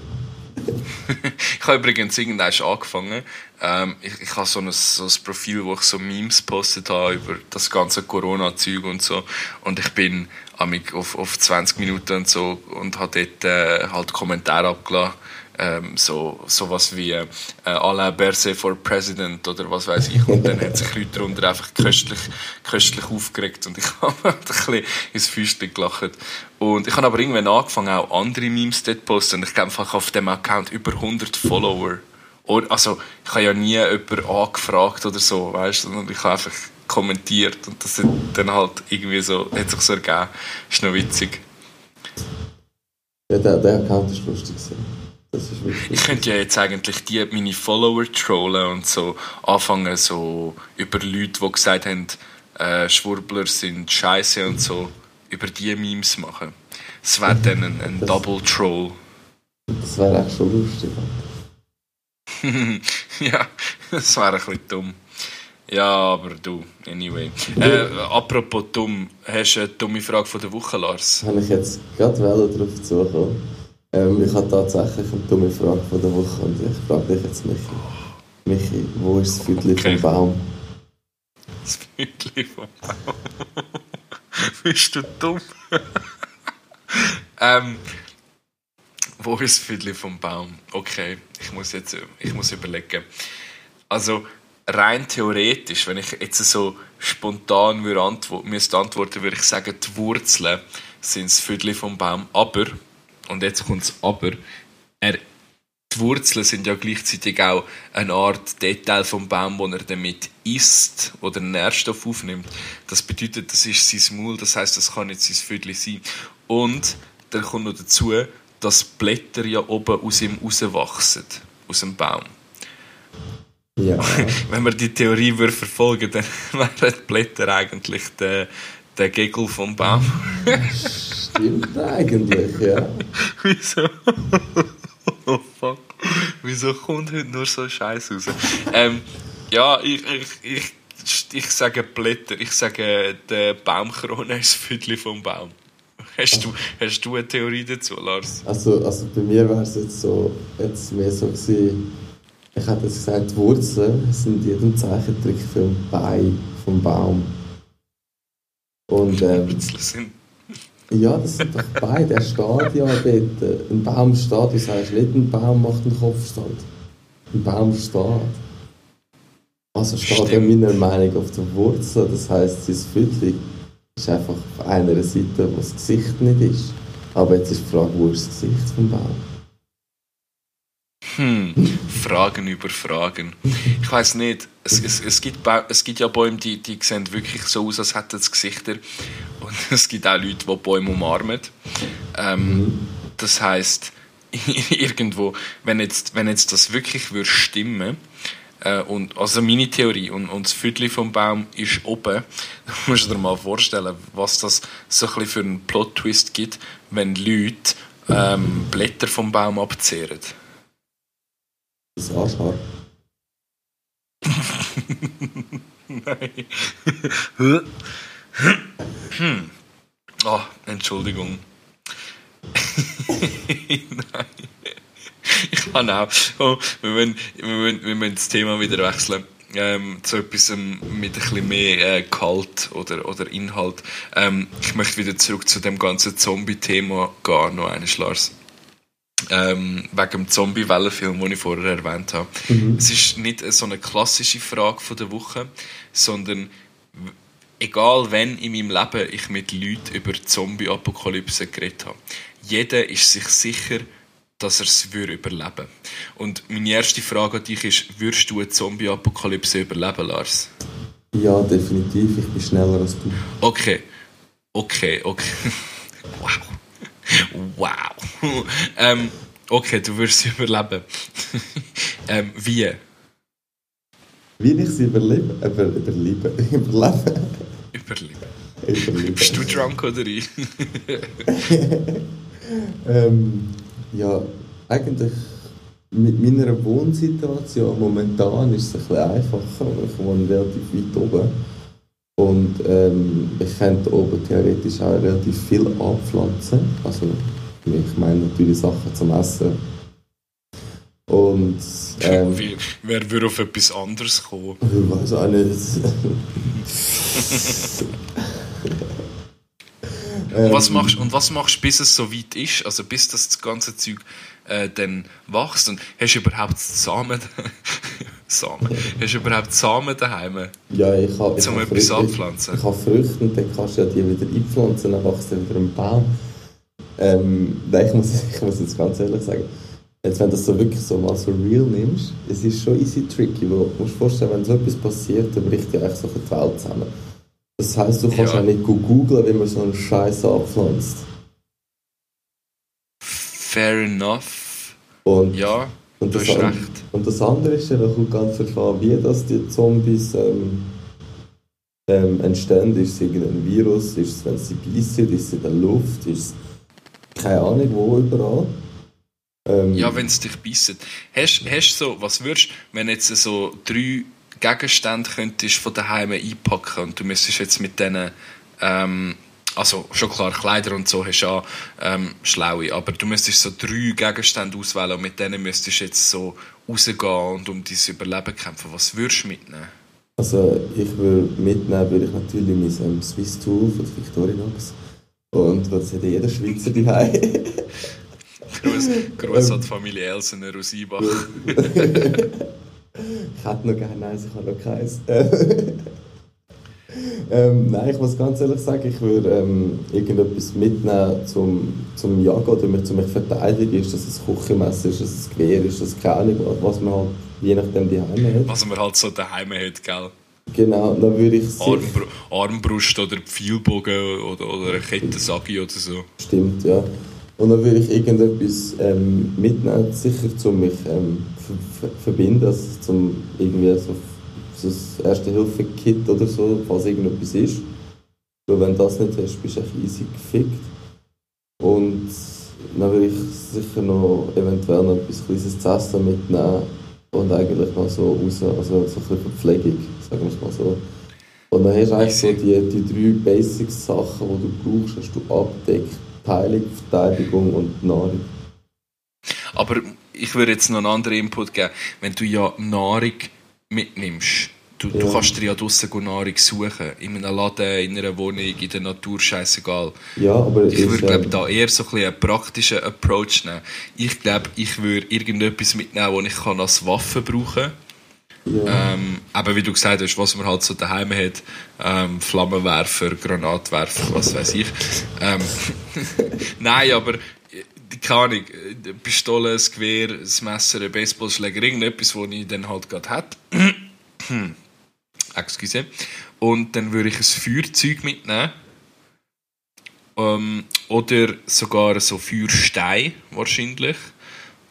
Ich habe übrigens irgendwann angefangen. Ähm, ich, ich habe so ein, so ein Profil, wo ich so Memes postet habe über das ganze Corona-Zeug und so. Und ich bin auf, auf 20 Minuten und so und habe dort äh, halt Kommentare abgelassen. Ähm, so sowas wie äh, Alain Berset for President oder was weiß ich. Und dann haben sich Leute darunter einfach köstlich, köstlich aufgeregt und ich habe ein bisschen ins Füßchen gelacht. Und ich habe aber irgendwann angefangen, auch andere Memes dort zu posten. Und ich glaube, einfach auf dem Account über 100 Follower. Also, ich habe ja nie jemanden angefragt oder so, weißt sondern ich habe einfach kommentiert und das hat dann halt irgendwie so, hat sich so ergeben. Ist noch witzig. Ja, der, der Account ist lustig. Das ist Ich könnte ja jetzt eigentlich die, meine Follower trollen und so anfangen, so über Leute, die gesagt haben, äh, Schwurbler sind scheiße und so, über die Memes machen. Es wäre dann ein, ein Double Troll. Das wäre echt schon lustig. ja, das wäre ein bisschen dumm. Ja, aber du, anyway. Äh, apropos dumm, hast du eine dumme Frage von der Woche, Lars? Habe ich jetzt gerade darauf zukommen. Ähm, ich habe tatsächlich eine dumme Frage von der Woche und ich frage dich jetzt, Michi. Michi, wo ist das Viertel Okay. vom Baum? Das Viertel vom Baum. Bist du dumm? ähm, wo ist das Viertel vom Baum? Okay, ich muss jetzt ich muss überlegen. Also, rein theoretisch, wenn ich jetzt so spontan würde antwo müsste antworten, würde ich sagen, die Wurzeln sind das Viertel vom Baum. Aber, und jetzt kommt das Aber, er die Wurzeln sind ja gleichzeitig auch eine Art Detail vom Baum, wo er damit isst oder Nährstoff aufnimmt. Das bedeutet, das ist sein Maul, das heißt, das kann nicht sein Viertel sein. Und dann kommt noch dazu, dass Blätter ja oben aus ihm rauswachsen, aus dem Baum. Ja, Wenn man die Theorie würde verfolgen dann wären die Blätter eigentlich der, der Gegel vom Baum. stimmt eigentlich, ja. Wieso? Oh fuck. Wieso kommt heute nur so Scheiß raus? ähm, ja, ich, ich, ich, ich sage Blätter. Ich sage, der Baumkrone ist das Viertel vom Baum. Hast du, hast du eine Theorie dazu, Lars? Also, also bei mir wäre es jetzt so, jetzt mehr so gewesen, ich hätte jetzt gesagt, die Wurzeln sind in jedem Zeichentrickfilm bei vom Baum. Und, ähm, ja, das sind doch beide. Er steht ja dort. Ein Baum steht, du sagst nicht, ein Baum macht einen Kopfstand. Ein Baum steht. Also steht er meiner Meinung auf der Wurzel. Das heisst, sein Viertel ist einfach auf einer Seite, wo das Gesicht nicht ist. Aber jetzt ist die Frage, wo ist das Gesicht vom Baum? Hm, Fragen über Fragen. Ich weiß nicht, es, es, es, gibt es gibt ja Bäume, die, die sehen wirklich so aus, als hätten sie Gesichter. Und es gibt auch Leute, die Bäume umarmen. Ähm, das heißt irgendwo, wenn jetzt, wenn jetzt das wirklich würde stimmen äh, und also meine Theorie und, und das Viertel vom Baum ist oben, dann musst du dir mal vorstellen, was das so ein für einen Plot-Twist gibt, wenn Leute ähm, Blätter vom Baum abzehren. Das Arschhaar. Nein. hm. Oh, Entschuldigung. Nein. Ich kann auch. Oh, wir, müssen, wir, müssen, wir müssen das Thema wieder wechseln. Ähm, zu etwas ähm, mit ein bisschen mehr äh, Gehalt oder, oder Inhalt. Ähm, ich möchte wieder zurück zu dem ganzen Zombie-Thema gehen, noch eines, Lars. Ähm, wegen dem Zombie-Wellenfilm, den ich vorher erwähnt habe. Es ist nicht so eine klassische Frage von der Woche, sondern egal wenn in meinem Leben ich mit Leuten über Zombie-Apokalypse geredet habe, jeder ist sich sicher, dass er es würde überleben Und meine erste Frage an dich ist, würdest du eine Zombie-Apokalypse überleben, Lars? Ja, definitiv. Ich bin schneller als du. Okay. Okay, okay. Wow. Wow. ähm, okay, du wirst überleben. ähm, wie? Wie ich sie überlebe? Über, überlebe. Überleben. Überleben. Überleben. Bist du drunk oder ich? Ähm, ja, eigentlich mit meiner Wohnsituation momentan ist es ein bisschen einfacher. Ich wohne relativ weit oben. Und ähm, ich könnte oben theoretisch auch relativ viel anpflanzen. Also, ich meine natürlich Sachen zum Essen. Und ähm, Wie, wer würde auf etwas anderes kommen? ich weiß auch nicht. Und was Ähm, machst, und was machst du, bis es so weit ist? Also bis das ganze Zeug äh, dann wächst? Und hast du überhaupt Samen? Samen? Hast du überhaupt Samen daheim? Ja, ich habe Zum hab etwas Früchte- anpflanzen. Ich habe Früchte und dann kannst du ja die wieder einpflanzen, dann wächst dann wieder ein Baum. Ähm, nein, ich muss, ich muss jetzt ganz ehrlich sagen, jetzt, wenn du das so wirklich so mal so real nimmst, es ist schon easy tricky, weil du musst dir vorstellen, wenn so etwas passiert, dann bricht ja eigentlich so die Welt zusammen. Das heisst, du kannst Ja. auch nicht gut googlen, wie man so einen Scheiß anpflanzt. Fair enough. Und, Ja, und du das hast recht. Und das andere ist ja, kommt ganz davon wie das die Zombies ähm, ähm, entstehen. Ist es irgendein Virus? Ist es, wenn sie beißen? Ist es in der Luft? Ist es keine Ahnung wo überall? Ähm, Ja, wenn es dich beißt. Hast du so, was würdest du, wenn jetzt so drei Gegenstände könntest von daheim einpacken und du müsstest jetzt mit denen, ähm, also schon klar, Kleider und so hast du auch ähm, schlaue, aber du müsstest so drei Gegenstände auswählen und mit denen müsstest du jetzt so rausgehen und um dein Überleben kämpfen. Was würdest du mitnehmen? Also ich würde mitnehmen, würde ich natürlich mein ähm, Swiss Tool von der Victorinox. Und das hat jeder Schweizer daheim. Gruß, Gruß an die Familie Elsener aus Ibach. Ich hätte noch gerne eins, ich habe noch keins. ähm, nein, ich muss ganz ehrlich sagen, ich würde ähm, irgendetwas mitnehmen zum, zum Jagen oder mich, zum mich verteidigen. Ist das ein Küchenmesser, ist das ein Gewehr, ist das keine Ahnung, was man halt je nachdem die Heime hat. Was man halt so daheim hat, gell? Genau, dann würde ich. Armbru Armbrust oder Pfeilbogen oder, oder eine Kettensagi oder so. Stimmt, ja. Und dann würde ich irgendetwas ähm, mitnehmen, sicher zum mich ähm, ver ver verbinden, also zum irgendwie so, so das Erste-Hilfe-Kit oder so, falls irgendetwas ist. Weil wenn du das nicht hast, bist du echt easy gefickt. Und dann würde ich sicher noch eventuell noch etwas Kleines zu essen mitnehmen und eigentlich noch so raus, also so ein bisschen Verpflegung, sagen wir es mal so. Und dann hast du eigentlich so die, die drei Basics-Sachen, die du brauchst, hast du abdeckt. Heilung, Verteidigung und Nahrung. Aber ich würde jetzt noch einen anderen Input geben. Wenn du ja Nahrung mitnimmst, Du, du kannst dir ja draussen Nahrung suchen. In einem Laden, in einer Wohnung, in der Natur, scheißegal. Ja, aber ich würde, glaube ähm, da eher so ein bisschen einen praktischen Approach nehmen. Ich glaube, ich würde irgendetwas mitnehmen, das ich kann als Waffe brauchen kann. Ja. Ähm, aber wie du gesagt hast, was man halt so daheim hat, ähm, Flammenwerfer, Granatwerfer, was weiß ich. Ähm, Nein, aber keine Ahnung, Pistole, ein Gewehr, ein Messer, ein Baseballschläger, irgendetwas, was ich dann halt gerade hätte. Excuse. Und dann würde ich ein Feuerzeug mitnehmen. Ähm, oder sogar so Feuerstein wahrscheinlich.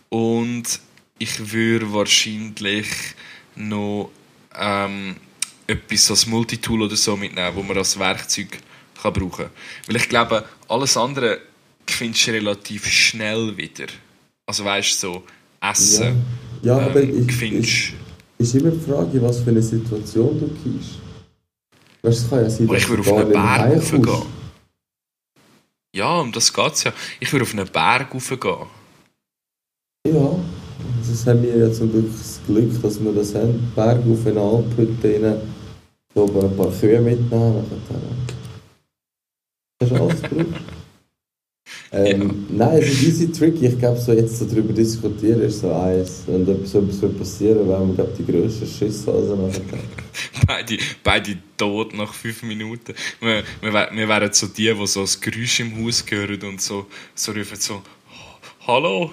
Und ich würde wahrscheinlich noch ähm, etwas als Multitool oder so mitnehmen, wo man als Werkzeug kann brauchen kann. Weil ich glaube, alles andere findest du relativ schnell wieder. Also weißt du, so Essen. Ja, ja aber ähm, ich, findest, ich, ist immer die Frage, was für eine Situation du gehst. Weißt du, es kann ja sein, Aber ich würde auf einen Berg raufgehen. Ja, um das geht es ja. Ich würde auf einen Berg raufgehen. Ja, das haben wir ja zum Glück das Glück, dass wir das haben. Berg auf eine Alphütte rein, so ein paar Kühe mitnehmen. Das ist alles gut. Ähm, ja. Nein, es ist easy tricky. Ich glaube, so jetzt so darüber diskutieren ist so eins. Wenn etwas, etwas wird passieren, wären wir, glaube die grössten Schüsse also beide, beide tot nach fünf Minuten. Wir, wir, wir wären so die, die so das Geräusch im Haus hören und so, so rufen so «Hallo,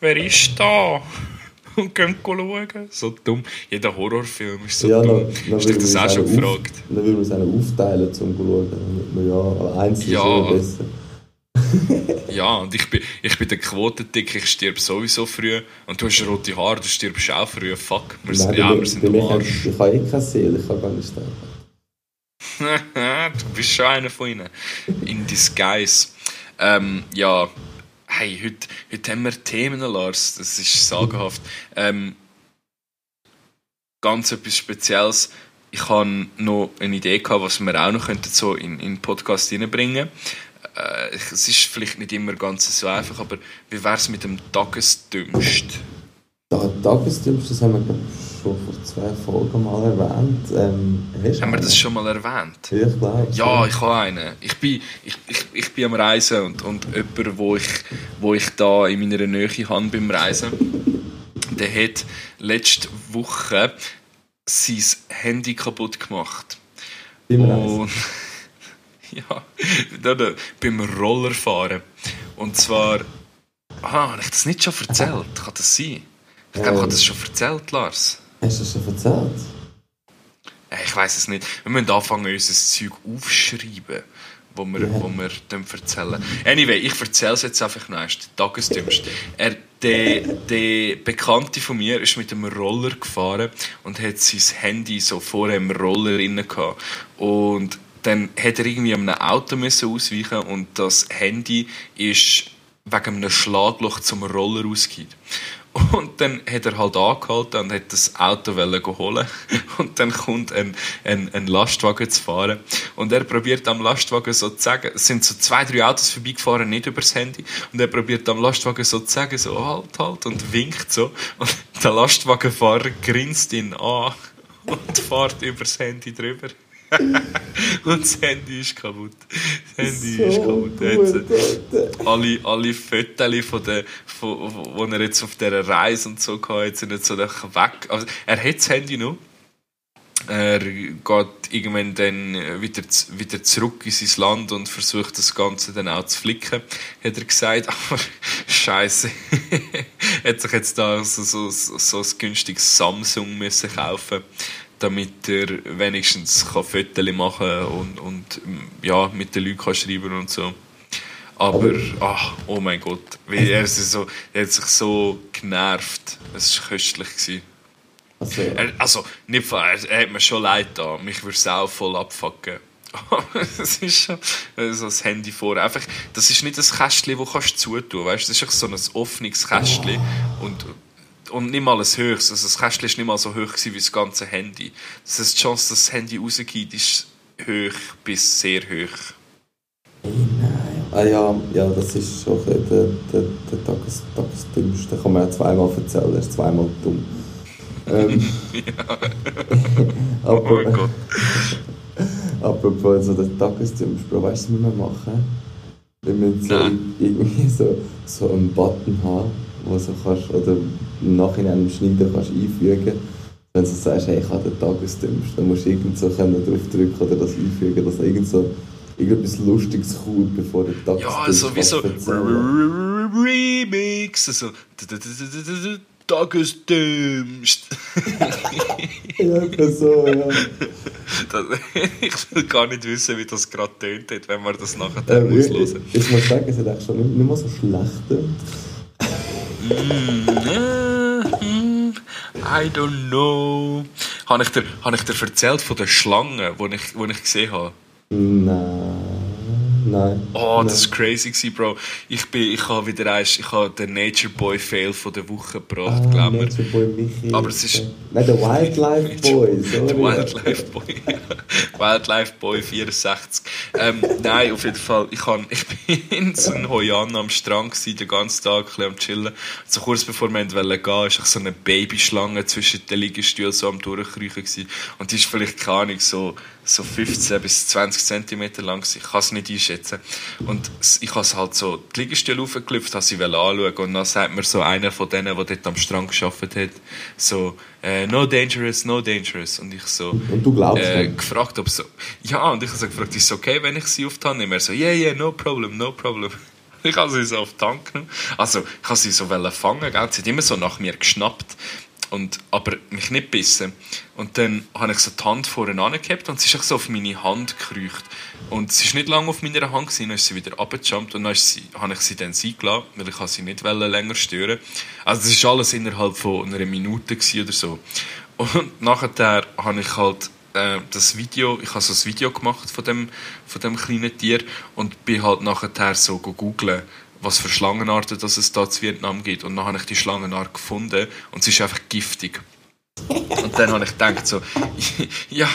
wer ist da?» und gehen schauen. So dumm. Jeder Horrorfilm ist so ja, dumm. Dann, Hast du das auch schon gefragt? Dann würden wir es aufteilen, um zu schauen. Ja, aber eins ist ja. besser. ja, und ich bin, ich bin der Quotendick, ich sterbe sowieso früh. Und du hast rote Haare, du stirbst auch früh. Fuck, wir sind, ja, wir sind am Arsch. Ich habe eh keine Seele, ich kann gar nicht sterben. du bist schon einer von ihnen. In disguise. Ähm, ja, hey, heute, heute haben wir Themen, Lars. Das ist sagenhaft. Ähm, ganz etwas Spezielles. Ich habe noch eine Idee gehabt, was wir auch noch so in, in den Podcast reinbringen könnten äh, es ist vielleicht nicht immer ganz so einfach, aber wie wäre es mit dem Tagesdümmst? Ja, Tagesdümmst, das haben wir schon vor zwei Folgen mal erwähnt. Ähm, haben wir das schon mal erwähnt? Ja, ich glaube. Ja, ich habe einen. Ich bin, ich, ich, ich bin am Reisen und, und jemand, wo ich, wo ich da in meiner Nähe habe beim Reisen, der hat letzte Woche sein Handy kaputt gemacht. Beim Reisen? Ja, dann, beim Rollerfahren. Und zwar. Ah, habe ich das nicht schon erzählt? Kann das sein? Ich glaube, ich habe das schon erzählt, Lars. Hast du das schon erzählt? Ich weiß es nicht. Wir müssen anfangen, unser Zeug aufschreiben, wo wir, yeah. wo wir dann erzählen. Anyway, ich erzähle es jetzt einfach noch erst. Tagesdümmst. Er, der, der Bekannte von mir ist mit einem Roller gefahren und hat sein Handy so vor dem Roller drin gehabt. Und dann hat er irgendwie einem Auto müssen ausweichen und das Handy ist wegen einem Schlagloch zum Roller ausgeht. Und dann hat er halt angehalten und hat das Auto holen Und dann kommt ein, ein, ein Lastwagen zu fahren. Und er probiert am Lastwagen so zu sagen, es sind so zwei, drei Autos vorbeigefahren, nicht übers Handy. Und er probiert am Lastwagen so zu sagen, so halt, halt, und winkt so. Und der Lastwagenfahrer grinst ihn an und fährt übers Handy drüber. Und das Handy ist kaputt. Das Handy so ist kaputt. Gut, alle, alle Fotos, von der, von, wo er jetzt auf dieser Reise und so hatte, sind jetzt so weg. Also, er hat das Handy noch. Er geht irgendwann dann wieder, wieder zurück in sein Land und versucht das Ganze dann auch zu flicken, hat er gesagt. Aber Scheiße, er hat sich jetzt da so, so, so ein günstiges Samsung müssen kaufen damit er wenigstens Fotos machen kann und, und ja, mit den Leuten kann schreiben und so. Aber, ach, oh mein Gott, wie er, so, er hat sich so genervt. Es war köstlich. Also, er, also nicht, er, er hat mir schon leid da. Mich würde es auch voll abfucken. das ist schon so das Handy vor. Einfach, das ist nicht ein Kästchen, das kannst du zutun kannst. Das ist so ein offenes Kästchen. Und und nicht mal ein höchstes. Also das Kästchen war nicht mal so hoch wie das ganze Handy. Das heißt, die Chance, dass das Handy rausgeht, ist hoch bis sehr hoch. Nein. Ah ja, ja, das ist schon der, der, der Tages, Tagesdümmste. Kann man ja zweimal erzählen, er ist zweimal dumm. ähm, ja. aber, Oh Gott. apropos so den Tagesdienst, Bro, weißt du, was wir machen? Wir müssen so irgendwie so, so einen Button haben, wo so kannst, oder im Nachhinein im Schneiden kannst einfügen wenn du sagst, hey, ich habe den Tagesdienst, dann musst du irgend so draufdrücken oder das einfügen, dass irgend so irgendetwas Lustiges kommt, bevor der Tagesdienst Ja, so wie so kannst. Remix, so Tagesdienst. Ja, so, ja. Ich will gar nicht wissen, wie das gerade tönt, wenn man das nachher Ähm, muss ich, ich, muss sagen, es hat eigentlich schon nicht, nicht mal so schlecht. Mm, I don't know. Habe ich dir, habe ich dir erzählt von der Schlange, die ich, wo ich gesehen habe? Nein, nein. Oh, nein. das war crazy, gewesen, Bro. Ich, bin, ich habe wieder eins, ich habe den Nature Boy Fail von der Woche gebracht, Ah, glaub mir. Nature Boy Michi. Aber es ist- Nein, der Wildlife Boy, sorry. Der Wildlife Boy. Wildlife Boy 64. Ähm, nein, auf jeden Fall. Ich, kann, ich bin in so einem Hoi An am Strand gewesen, den ganzen Tag ein am Chillen. So kurz bevor wir gehen wollten, ist so eine Babyschlange zwischen den Liegestühlen so am Durchkriechen gewesen. Und die ist vielleicht, keine Ahnung, so, so 15 bis 20 Zentimeter lang. Ich kann es nicht einschätzen. Und ich habe halt so die Liegestühle aufgeklüpft, habe sie anschauen und dann sagt mir so einer von denen, der dort am Strand gearbeitet hat, so, äh, no dangerous, no dangerous. Und ich so, Und du glaubst äh, nicht? gefragt, ob so. Ja, und ich habe so gefragt, ist es okay, wenn ich sie auf die Hand nehme? Er so, yeah, yeah, no problem, no problem. Ich habe sie so auf die Hand genommen. Also, ich habe sie so fangen, gell? sie hat immer so nach mir geschnappt. Und, aber mich nicht bissen. Und dann habe ich so die Hand vorne angehabt und sie ist so auf meine Hand gekreucht. Und sie ist nicht lange auf meiner Hand gewesen, dann ist sie wieder abgejumpt und dann sie, habe ich sie dann sein gelassen, weil ich sie nicht länger stören. Also das ist alles innerhalb von einer Minute oder so. Und nachher habe ich halt äh, das Video, ich habe so ein Video gemacht von dem, von dem kleinen Tier und bin halt nachher so go googlen, was für Schlangenarten das es da zu Vietnam gibt. Und dann habe ich die Schlangenart gefunden und sie ist einfach giftig. Und dann habe ich gedacht so, ja,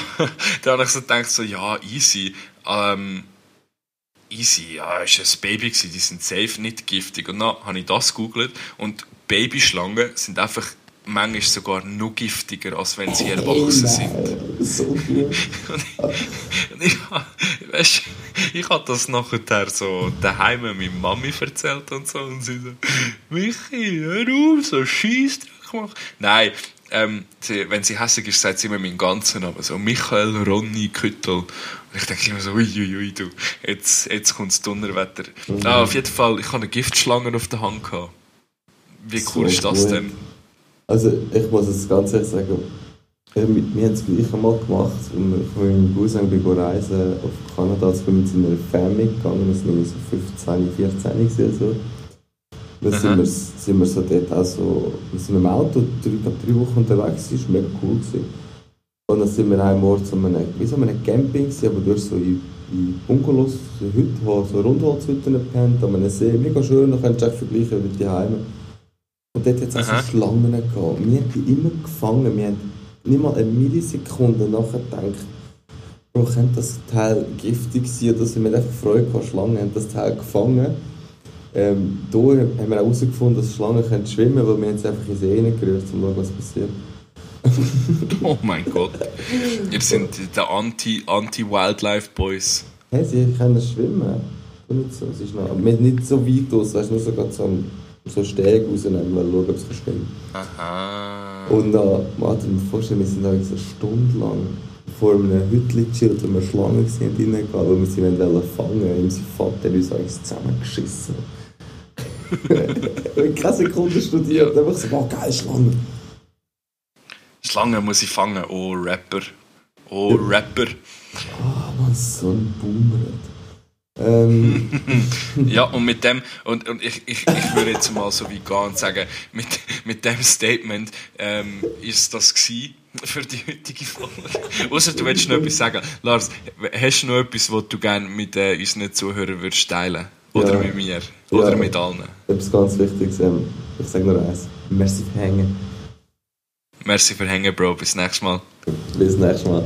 dann habe ich so gedacht so, ja, easy, ähm, easy, ja, ist ein Baby gewesen, die sind safe nicht giftig. Und dann habe ich das gegoogelt und Babyschlangen sind einfach manchmal sogar noch giftiger, als wenn sie erwachsen sind. So gut. Und ich, ich, weißt, ich habe das nachher so daheim meiner Mami erzählt und so und sie so, Michi, hör auf, so Scheissdreck machen. Nein, ähm, sie, wenn sie hässlich ist, sagt sie immer meinen ganzen Namen, so Michael Ronny Küttel. Und ich denke immer so, uiuiui, ui, du, jetzt, jetzt kommt das Donnerwetter. Ah, auf jeden Fall, ich habe eine Giftschlange auf der Hand gehabt. Wie cool So ist das gut. denn? Also, ich muss es ganz ehrlich sagen, wir, wir haben es gleich einmal gemacht. Ich bin mit meinem Cousin bin reisen auf Kanada. Wir sind mit seiner Family gegangen. Wir sind irgendwie so 15, 14 gewesen, so. Dann sind wir, sind wir so dort auch so, wir sind mit dem Auto drei, drei Wochen unterwegs, das war mega cool. Gewesen. Und dann sind wir einem Ort so einem, wie so einem Camping gewesen, aber durch so in, in so Hütten, wo so Rundholzhütten gepennt, an einem See, mega schön, da kannst du vergleichen mit die Heime. Und dort hat es auch Aha. so Schlangen gehabt. Wir haben die immer gefangen, wir haben nicht mal eine Millisekunde nachher gedacht, Bro, könnte das Teil giftig sein so. Wir einfach Freude gehabt, Schlangen haben das Teil gefangen. Ähm, da haben wir auch herausgefunden, dass Schlangen können schwimmen weil wir es einfach in den See gerührt, um zu schauen, was passiert. Oh mein Gott. Ihr sind der Anti- Anti-Wildlife Boys. Hey, sie können schwimmen. Nicht so. Es ist noch, wir sind nicht so weit aus, weißt du, nur so, gerade so, einen- so Steg rausnehmen, weil schauen, ob es schwimmen Aha. Und dann, warte, mir vorstellen, wir sind da so Stunde lang vor einem Hütchen gechillt, wo wir Schlangen gesehen haben, reingegangen, weil wir sie wollen fangen Und sein Vater uns eigentlich zusammengeschissen. Haben keine Sekunde studiert, einfach so, wow, geil, Schlange. Schlange muss ich fangen. Oh, Rapper. Oh, Rapper. Ah, man, so ein Boomer. Ähm, Ja, und mit dem, und, und ich, ich, ich würde jetzt mal so wie gehen und sagen, mit, mit dem Statement ähm, ist das gewesen für die heutige Folge. Außer du willst noch etwas sagen. Lars, hast du noch etwas, was du gerne mit äh, unseren Zuhörern würdest teilen? Oder Ja. mit mir? Oder Ja. mit allen? etwas ganz Wichtiges, ähm, ich sage nur eins. Merci für Hängen. Merci für Hängen, Bro. Bis nächstes Mal. Bis nächstes Mal.